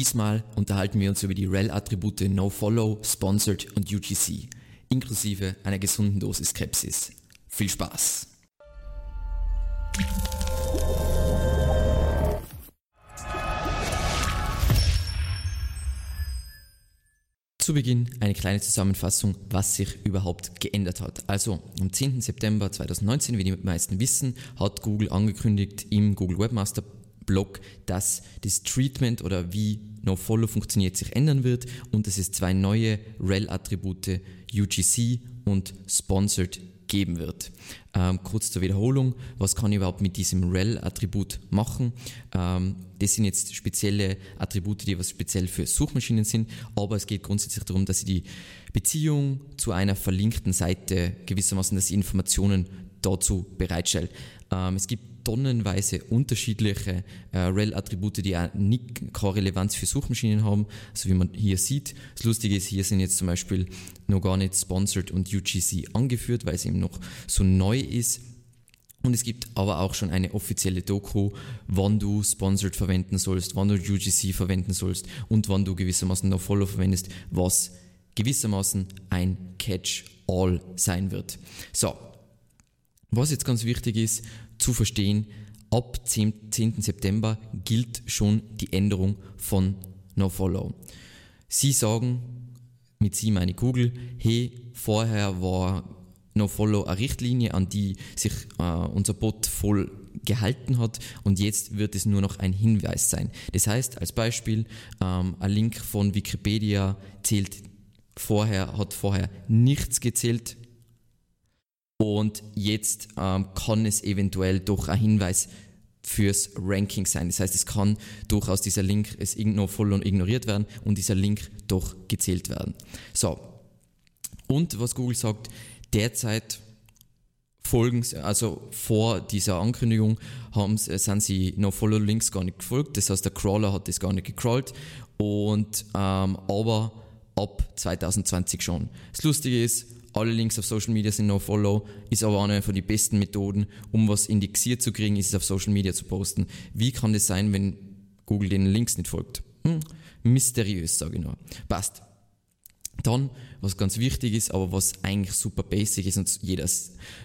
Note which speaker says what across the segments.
Speaker 1: Diesmal unterhalten wir uns über die REL-Attribute NoFollow, Sponsored und UGC, inklusive einer gesunden Dosis Skepsis. Viel Spaß! Zu Beginn eine kleine Zusammenfassung, was sich überhaupt geändert hat. Also am 10. September 2019, wie die meisten wissen, hat Google angekündigt im Google Webmaster Blog, dass das Treatment oder wie NoFollow funktioniert sich ändern wird und dass es zwei neue REL-Attribute UGC und Sponsored geben wird. Ähm, kurz zur Wiederholung, was kann ich überhaupt mit diesem REL-Attribut machen? Ähm, das sind jetzt spezielle Attribute, die was speziell für Suchmaschinen sind, aber es geht grundsätzlich darum, dass ich die Beziehung zu einer verlinkten Seite gewissermaßen, dass ich Informationen dazu bereitstelle. Ähm, es gibt tonnenweise unterschiedliche äh, REL-Attribute, die auch nicht keine Relevanz für Suchmaschinen haben, so wie man hier sieht. Das Lustige ist, hier sind jetzt zum Beispiel noch gar nicht Sponsored und UGC angeführt, weil es eben noch so neu ist. Und es gibt aber auch schon eine offizielle Doku, wann du Sponsored verwenden sollst, wann du UGC verwenden sollst und wann du gewissermaßen noch Follow verwendest, was gewissermaßen ein Catch-all sein wird. So, was jetzt ganz wichtig ist zu verstehen, ab 10. September gilt schon die Änderung von NoFollow. Sie sagen, mit Sie meine Google, hey, vorher war NoFollow eine Richtlinie, an die sich äh, unser Bot voll gehalten hat und jetzt wird es nur noch ein Hinweis sein. Das heißt, als Beispiel, ähm, ein Link von Wikipedia zählt vorher, hat vorher nichts gezählt, und jetzt ähm, kann es eventuell doch ein Hinweis fürs Ranking sein. Das heißt, es kann durchaus dieser Link es irgendwo voll und ignoriert werden und dieser Link doch gezählt werden. So. Und was Google sagt, derzeit folgen, also vor dieser Ankündigung haben, sind sie noch Follow Links gar nicht gefolgt. Das heißt, der Crawler hat das gar nicht gecrawlt und ähm, aber ab 2020 schon. Das Lustige ist, alle Links auf Social Media sind No-Follow, ist aber eine von den besten Methoden, um was indexiert zu kriegen, ist es auf Social Media zu posten. Wie kann das sein, wenn Google den Links nicht folgt? Hm, mysteriös, sage ich nur. Passt. Dann, was ganz wichtig ist, aber was eigentlich super basic ist und jeder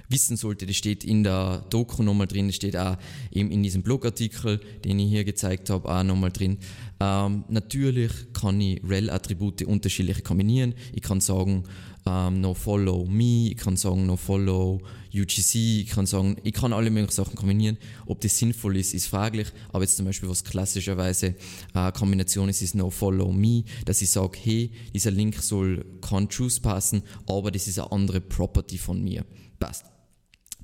Speaker 1: wissen sollte, das steht in der Doku nochmal drin, das steht auch eben in diesem Blogartikel, den ich hier gezeigt habe, auch nochmal drin. Ähm, natürlich kann ich REL-Attribute unterschiedlich kombinieren. Ich kann sagen, ähm, no follow me, ich kann sagen, no follow UGC, ich kann sagen, ich kann alle möglichen Sachen kombinieren. Ob das sinnvoll ist, ist fraglich, aber jetzt zum Beispiel, was klassischerweise äh, Kombination ist, ist no follow me, dass ich sage, hey, dieser Link soll choose passen, aber das ist eine andere Property von mir. Passt.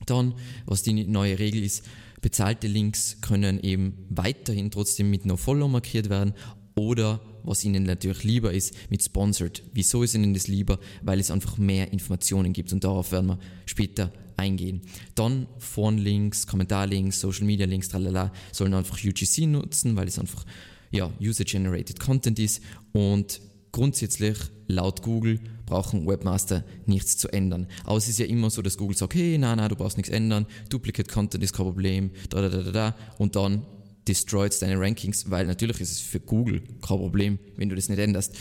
Speaker 1: Dann, was die neue Regel ist, bezahlte Links können eben weiterhin trotzdem mit NoFollow markiert werden oder was ihnen natürlich lieber ist, mit Sponsored. Wieso ist ihnen das lieber? Weil es einfach mehr Informationen gibt und darauf werden wir später eingehen. Dann Phone-Links, Kommentar-Links, Social-Media-Links, tralala, sollen einfach UGC nutzen, weil es einfach ja, User-Generated Content ist und grundsätzlich laut Google brauchen Webmaster nichts zu ändern. Aber es ist ja immer so, dass Google sagt, hey, na, na, du brauchst nichts ändern, Duplicate Content ist kein Problem, da, da, da, da, da, und dann destroyt deine Rankings, weil natürlich ist es für Google kein Problem, wenn du das nicht änderst.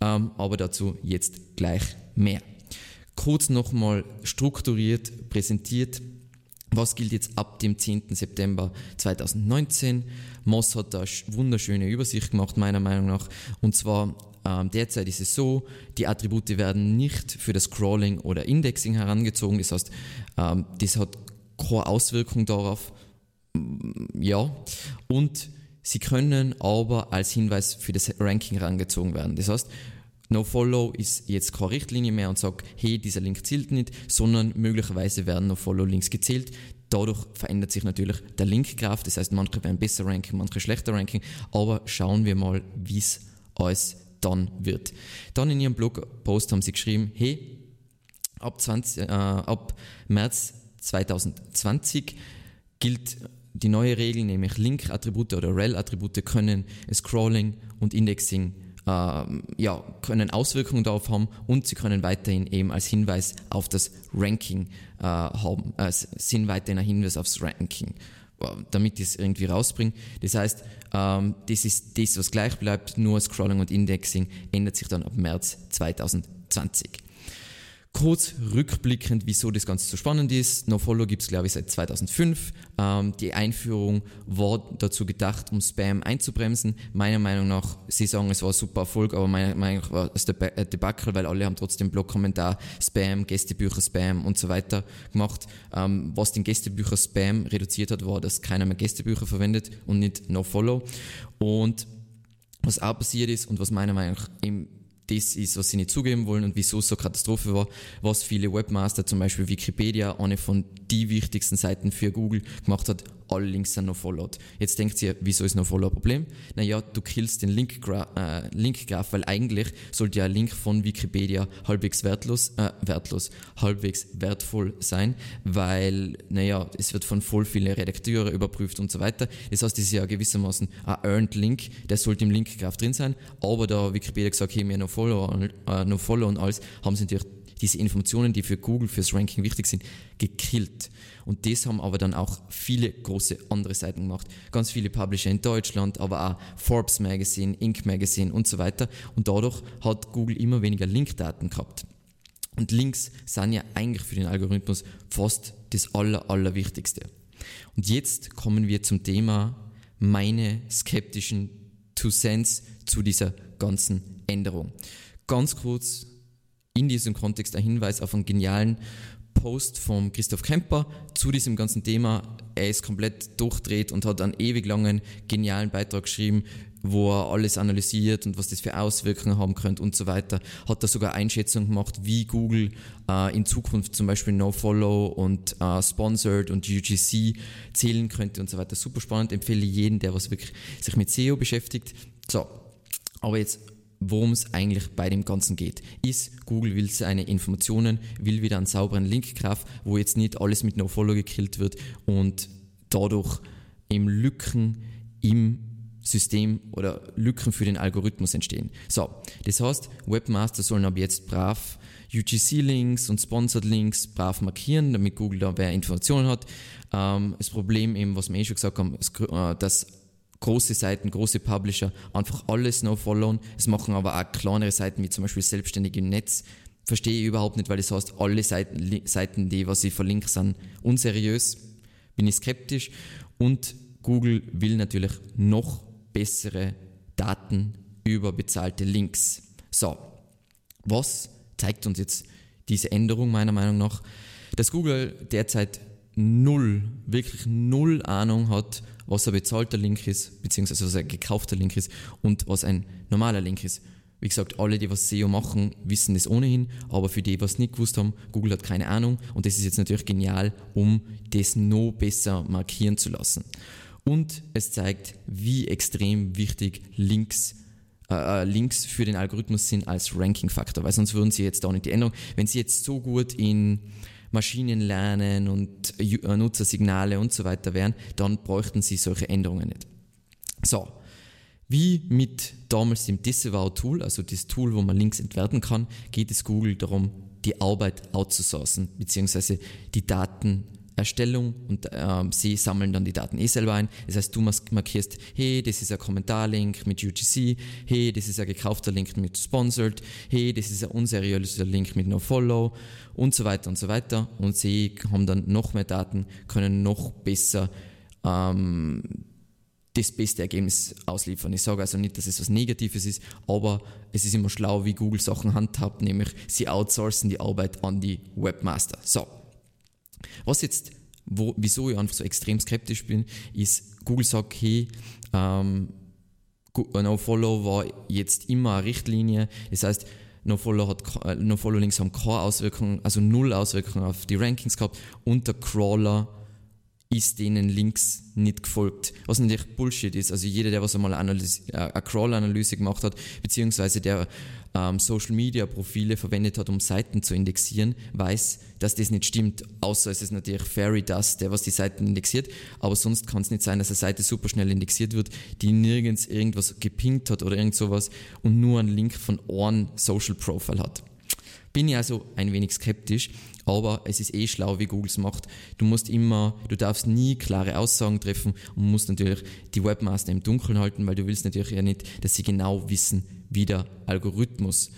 Speaker 1: Ähm, aber dazu jetzt gleich mehr. Kurz nochmal strukturiert präsentiert, was gilt jetzt ab dem 10. September 2019? Moss hat da wunderschöne Übersicht gemacht, meiner Meinung nach. Und zwar ähm, derzeit ist es so, die Attribute werden nicht für das Crawling oder Indexing herangezogen. Das heißt, ähm, das hat keine Auswirkung darauf, ja. Und sie können aber als Hinweis für das Ranking herangezogen werden. Das heißt, NoFollow ist jetzt keine Richtlinie mehr und sagt, hey, dieser Link zählt nicht, sondern möglicherweise werden NoFollow-Links gezählt. Dadurch verändert sich natürlich der Linkgraph, das heißt, manche werden besser ranken, manche schlechter ranken, aber schauen wir mal, wie es alles dann wird. Dann in ihrem Blogpost haben sie geschrieben, hey, ab, 20, äh, ab März 2020 gilt die neue Regel, nämlich Link-Attribute oder Rel-Attribute können Scrolling und Indexing äh, ja, können Auswirkungen darauf haben und sie können weiterhin eben als Hinweis auf das Ranking äh, haben, äh, sind weiterhin ein Hinweis aufs Ranking. damit ich es irgendwie rausbringe. Das heißt, ähm, das ist das, was gleich bleibt, nur Scrolling und Indexing ändert sich dann ab März 2020. Kurz rückblickend, wieso das Ganze so spannend ist. NoFollow gibt es, glaube ich, seit 2005. Ähm, die Einführung war dazu gedacht, um Spam einzubremsen. Meiner Meinung nach, Sie sagen, es war ein super Erfolg, aber meiner Meinung nach war es ein äh, Debakel, weil alle haben trotzdem Blogkommentar, Spam, Gästebücher, Spam und so weiter gemacht. Ähm, was den Gästebücher Spam reduziert hat, war, dass keiner mehr Gästebücher verwendet und nicht NoFollow. Und was auch passiert ist und was meiner Meinung nach im das ist, was sie nicht zugeben wollen und wieso es so Katastrophe war, was viele Webmaster, zum Beispiel Wikipedia, eine von die wichtigsten Seiten für Google gemacht hat, alle Links sind noch followed. Jetzt denkt ihr, wieso ist noch follow ein Problem? Naja, du killst den Link-Graph, äh, Link weil eigentlich sollte ja ein Link von Wikipedia halbwegs wertlos, äh, wertlos, halbwegs wertvoll sein, weil, naja, es wird von voll vielen Redakteuren überprüft und so weiter. Das heißt, das ist ja gewissermaßen ein Earned Link, der sollte im Link-Graph drin sein, aber da Wikipedia gesagt, hey, mir noch follow, äh, noch follow und alles, haben sie natürlich diese Informationen, die für Google, fürs Ranking wichtig sind, gekillt. Und das haben aber dann auch viele große andere Seiten gemacht. Ganz viele Publisher in Deutschland, aber auch Forbes Magazine, Inc. Magazine und so weiter. Und dadurch hat Google immer weniger Linkdaten gehabt. Und Links sind ja eigentlich für den Algorithmus fast das Aller, Allerwichtigste. Und jetzt kommen wir zum Thema meine skeptischen Two Cents zu dieser ganzen Änderung. Ganz kurz in diesem Kontext ein Hinweis auf einen genialen Post von Christoph Kemper zu diesem ganzen Thema. Er ist komplett durchdreht und hat einen ewig langen, genialen Beitrag geschrieben, wo er alles analysiert und was das für Auswirkungen haben könnte und so weiter. Hat da sogar Einschätzungen gemacht, wie Google äh, in Zukunft zum Beispiel NoFollow und äh, Sponsored und UGC zählen könnte und so weiter. Super spannend, empfehle jeden, der was wirklich sich mit SEO beschäftigt. So, aber jetzt worum es eigentlich bei dem Ganzen geht. Ist, Google will seine Informationen, will wieder einen sauberen Linkgraph, wo jetzt nicht alles mit NoFollow gekillt wird und dadurch eben Lücken im System oder Lücken für den Algorithmus entstehen. So, das heißt, Webmaster sollen ab jetzt brav UGC-Links und Sponsored-Links brav markieren, damit Google da mehr Informationen hat. Ähm, das Problem eben, was wir eh schon gesagt haben, ist, äh, dass große Seiten, große Publisher einfach alles no followen. Es machen aber auch kleinere Seiten, wie zum Beispiel selbstständige Netz. Verstehe ich überhaupt nicht, weil das heißt, alle Seiten, Seiten, die was ich verlinke, sind unseriös. Bin ich skeptisch. Und Google will natürlich noch bessere Daten über bezahlte Links. So, was zeigt uns jetzt diese Änderung meiner Meinung nach? Dass Google derzeit null, wirklich null Ahnung hat, was ein bezahlter Link ist, beziehungsweise was ein gekaufter Link ist und was ein normaler Link ist. Wie gesagt, alle, die was SEO machen, wissen das ohnehin, aber für die, was nicht gewusst haben, Google hat keine Ahnung und das ist jetzt natürlich genial, um das noch besser markieren zu lassen. Und es zeigt, wie extrem wichtig Links äh, äh Links für den Algorithmus sind als Ranking-Faktor, weil sonst würden sie jetzt auch nicht die Änderung, wenn sie jetzt so gut in Maschinenlernen und äh, Nutzersignale und so weiter wären, dann bräuchten sie solche Änderungen nicht. So, wie mit damals dem Disavow-Tool, also das Tool, wo man Links entwerten kann, geht es Google darum, die Arbeit outzusourcen, beziehungsweise die Daten Erstellung und ähm, sie sammeln dann die Daten eh selber ein. Das heißt, du markierst, hey, das ist ein Kommentarlink mit UGC, hey, das ist ein gekaufter Link mit Sponsored, hey, das ist ein unseriöser Link mit NoFollow und so weiter und so weiter. Und sie haben dann noch mehr Daten, können noch besser ähm, das beste Ergebnis ausliefern. Ich sage also nicht, dass es was Negatives ist, aber es ist immer schlau, wie Google Sachen handhabt, nämlich sie outsourcen die Arbeit an die Webmaster. So, was jetzt, wo, wieso ich einfach so extrem skeptisch bin, ist, Google sagt, hey, ähm, NoFollow war jetzt immer eine Richtlinie. Das heißt, NoFollow, hat, äh, NoFollow Links haben keine Auswirkungen, also null Auswirkungen auf die Rankings gehabt und der Crawler ist denen Links nicht gefolgt. Was natürlich Bullshit ist. Also jeder, der was einmal eine, äh, eine Crawl-Analyse gemacht hat, beziehungsweise der ähm, Social-Media-Profile verwendet hat, um Seiten zu indexieren, weiß, dass das nicht stimmt. Außer es ist natürlich Fairy Dust, der was die Seiten indexiert. Aber sonst kann es nicht sein, dass eine Seite super schnell indexiert wird, die nirgends irgendwas gepinkt hat oder irgend sowas und nur einen Link von einem Social Profile hat. Bin ich also ein wenig skeptisch, Aber es ist eh schlau, wie Google es macht. Du musst immer, du darfst nie klare Aussagen treffen und musst natürlich die Webmaster im Dunkeln halten, weil du willst natürlich ja nicht, dass sie genau wissen, wie der Algorithmus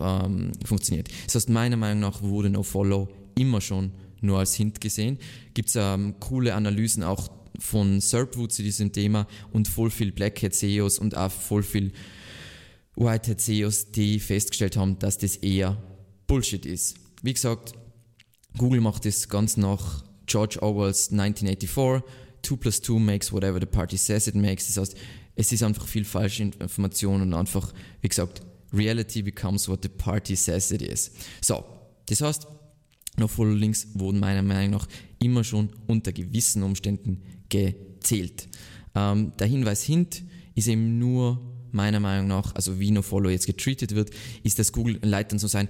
Speaker 1: ähm, funktioniert. Das heißt, meiner Meinung nach wurde NoFollow immer schon nur als Hint gesehen. Gibt es ähm, coole Analysen auch von Serpwood zu diesem Thema und voll viel Blackhead SEOs und auch voll viel Whitehead SEOs, die festgestellt haben, dass das eher Bullshit ist. Wie gesagt, Google macht das ganz nach George Orwells 1984. 2 plus 2 makes whatever the party says it makes. Das heißt, es ist einfach viel falsche Information und einfach, wie gesagt, reality becomes what the party says it is. So, das heißt, No-Follow Links wurden meiner Meinung nach immer schon unter gewissen Umständen gezählt. Ähm, der Hinweis hint ist eben nur meiner Meinung nach, also wie No-Follow jetzt getreatet wird, ist, dass Google Leitern so sein,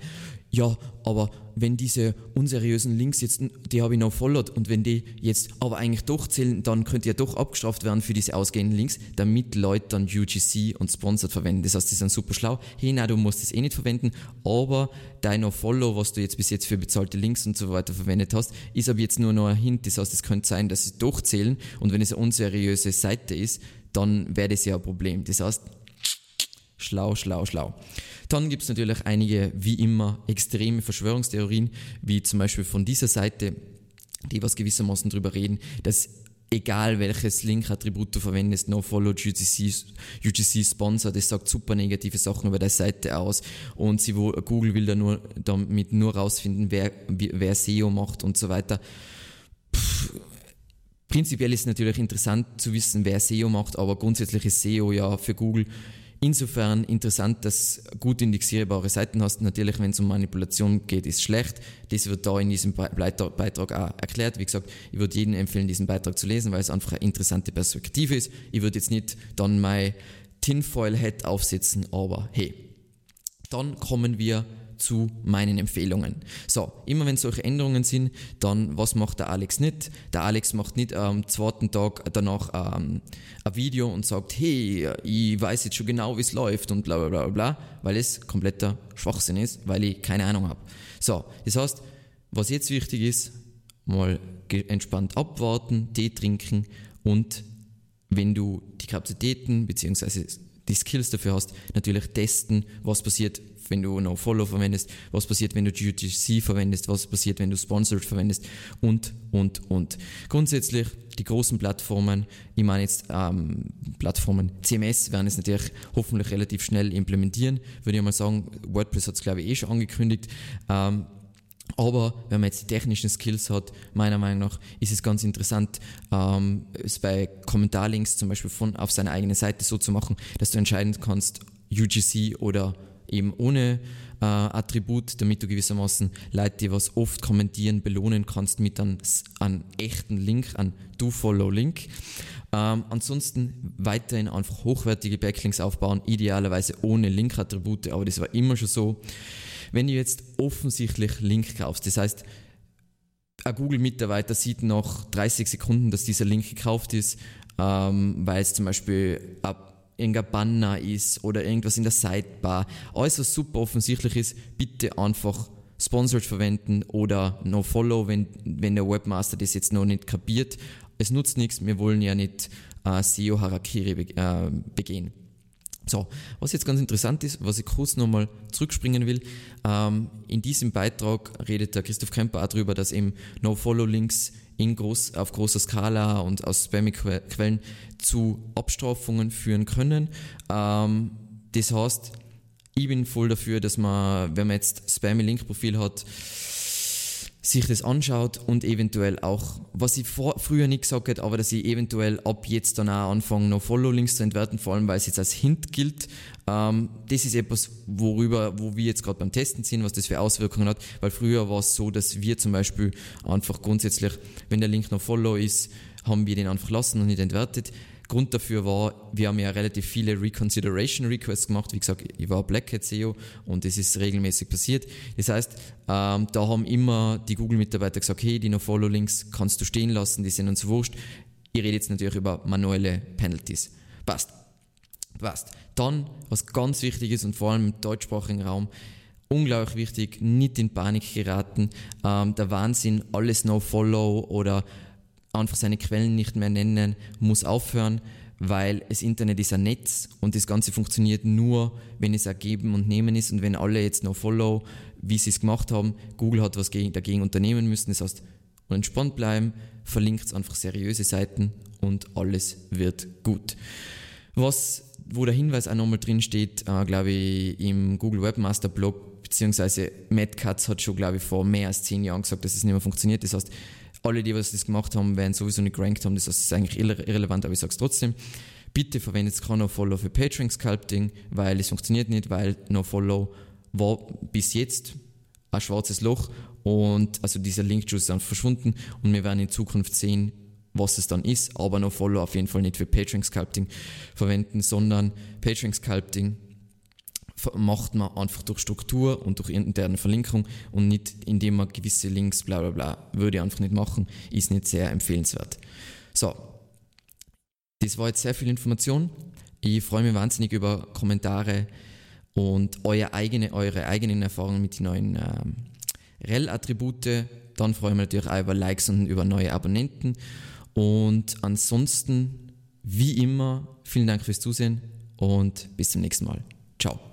Speaker 1: ja, aber wenn diese unseriösen Links jetzt, die habe ich noch followed und wenn die jetzt aber eigentlich doch zählen, dann könnte ja doch abgestraft werden für diese ausgehenden Links, damit Leute dann UGC und Sponsored verwenden. Das heißt, die sind super schlau. Hey, nein, du musst es eh nicht verwenden, aber dein No-Follow, was du jetzt bis jetzt für bezahlte Links und so weiter verwendet hast, ist aber jetzt nur noch ein Hint. Das heißt, es könnte sein, dass sie doch zählen und wenn es eine unseriöse Seite ist, dann wäre das ja ein Problem. Das heißt, schlau, schlau, schlau. Dann gibt es natürlich einige, wie immer, extreme Verschwörungstheorien, wie zum Beispiel von dieser Seite, die was gewissermaßen darüber reden, dass egal welches Link-Attribut du verwendest, NoFollow, UGC, UGC Sponsor, das sagt super negative Sachen über deine Seite aus und sie, Google will da nur, damit nur rausfinden, wer, wer SEO macht und so weiter. Pff, prinzipiell ist es natürlich interessant zu wissen, wer SEO macht, aber grundsätzlich ist SEO ja für Google Insofern interessant, dass gut indexierbare Seiten hast. Natürlich, wenn es um Manipulation geht, ist schlecht. Das wird da in diesem Beitrag auch erklärt. Wie gesagt, ich würde jedem empfehlen, diesen Beitrag zu lesen, weil es einfach eine interessante Perspektive ist. Ich würde jetzt nicht dann mein Tinfoil-Head aufsetzen, aber hey. Dann kommen wir zu meinen Empfehlungen. So, immer wenn solche Änderungen sind, dann was macht der Alex nicht? Der Alex macht nicht am zweiten Tag danach ähm, ein Video und sagt, hey, ich weiß jetzt schon genau, wie es läuft und bla bla bla bla, weil es kompletter Schwachsinn ist, weil ich keine Ahnung habe. So, das heißt, was jetzt wichtig ist, mal entspannt abwarten, Tee trinken und wenn du die Kapazitäten bzw. die Skills dafür hast, natürlich testen, was passiert, wenn du No-Follow verwendest, was passiert, wenn du UGC verwendest, was passiert, wenn du Sponsored verwendest und, und, und. Grundsätzlich die großen Plattformen, ich meine jetzt ähm, Plattformen, CMS werden es natürlich hoffentlich relativ schnell implementieren, würde ich mal sagen, WordPress hat es glaube ich eh schon angekündigt, ähm, aber wenn man jetzt die technischen Skills hat, meiner Meinung nach, ist es ganz interessant, ähm, es bei Kommentarlinks zum Beispiel von auf seiner eigenen Seite so zu machen, dass du entscheiden kannst, UGC oder eben ohne äh, Attribut, damit du gewissermaßen Leute, die was oft kommentieren, belohnen kannst mit einem, einem echten Link, einem Do-Follow-Link. Ähm, ansonsten weiterhin einfach hochwertige Backlinks aufbauen, idealerweise ohne Link-Attribute, aber das war immer schon so. Wenn du jetzt offensichtlich Link kaufst, das heißt, ein Google-Mitarbeiter sieht nach 30 Sekunden, dass dieser Link gekauft ist, ähm, weil es zum Beispiel ab irgendein Banner ist oder irgendwas in der Sidebar. Alles, was super offensichtlich ist, bitte einfach Sponsored verwenden oder No Follow, wenn, wenn der Webmaster das jetzt noch nicht kapiert. Es nutzt nichts, wir wollen ja nicht äh, SEO-Harakiri be äh, begehen. So, was jetzt ganz interessant ist, was ich kurz nochmal zurückspringen will, ähm, in diesem Beitrag redet der Christoph Kemper auch darüber, dass eben No-Follow-Links in groß, auf großer Skala und aus Spam-Quellen zu Abstrafungen führen können. Ähm, das heißt, ich bin voll dafür, dass man, wenn man jetzt Spammy-Link-Profil hat, sich das anschaut und eventuell auch, was ich vor, früher nicht gesagt hätte, aber dass ich eventuell ab jetzt dann auch anfange, noch Follow-Links zu entwerten, vor allem weil es jetzt als Hint gilt. Ähm, das ist etwas, worüber, wo wir jetzt gerade beim Testen sind, was das für Auswirkungen hat, weil früher war es so, dass wir zum Beispiel einfach grundsätzlich, wenn der Link noch Follow ist, haben wir den einfach lassen und nicht entwertet. Grund dafür war, wir haben ja relativ viele Reconsideration Requests gemacht. Wie gesagt, ich war Black Hat SEO und das ist regelmäßig passiert. Das heißt, ähm, da haben immer die Google-Mitarbeiter gesagt, hey, die No-Follow-Links kannst du stehen lassen, die sind uns wurscht. Ich rede jetzt natürlich über manuelle Penalties. Passt. Passt. Dann, was ganz wichtig ist und vor allem im deutschsprachigen Raum, unglaublich wichtig, nicht in Panik geraten. Ähm, der Wahnsinn, alles No-Follow oder einfach seine Quellen nicht mehr nennen, muss aufhören, weil das Internet ist ein Netz und das Ganze funktioniert nur, wenn es ergeben und nehmen ist und wenn alle jetzt No-Follow, wie sie es gemacht haben, Google hat was dagegen unternehmen müssen. Das heißt, entspannt bleiben, verlinkt einfach seriöse Seiten und alles wird gut. Was, wo der Hinweis auch nochmal drin steht, äh, glaube ich, im Google Webmaster Blog, beziehungsweise Matt Katz hat schon, glaube ich, vor mehr als zehn Jahren gesagt, dass es nicht mehr funktioniert. Das heißt, alle, die was das gemacht haben, werden sowieso nicht gerankt haben. Das ist eigentlich irre irrelevant, aber ich sage es trotzdem. Bitte verwendet No-Follow für Patreon Sculpting, weil es funktioniert nicht, weil No-Follow war bis jetzt ein schwarzes Loch und also dieser Link ist dann verschwunden und wir werden in Zukunft sehen, was es dann ist, aber noch Follow auf jeden Fall nicht für Patreon Sculpting verwenden, sondern Patreon Sculpting macht man einfach durch Struktur und durch interne Verlinkung und nicht indem man gewisse Links bla bla bla würde ich einfach nicht machen, ist nicht sehr empfehlenswert. So, das war jetzt sehr viel Information. Ich freue mich wahnsinnig über Kommentare und eure, eigene, eure eigenen Erfahrungen mit den neuen ähm, REL-Attribute. Dann freue ich mich natürlich auch über Likes und über neue Abonnenten. Und ansonsten, wie immer, vielen Dank fürs Zusehen und bis zum nächsten Mal. Ciao.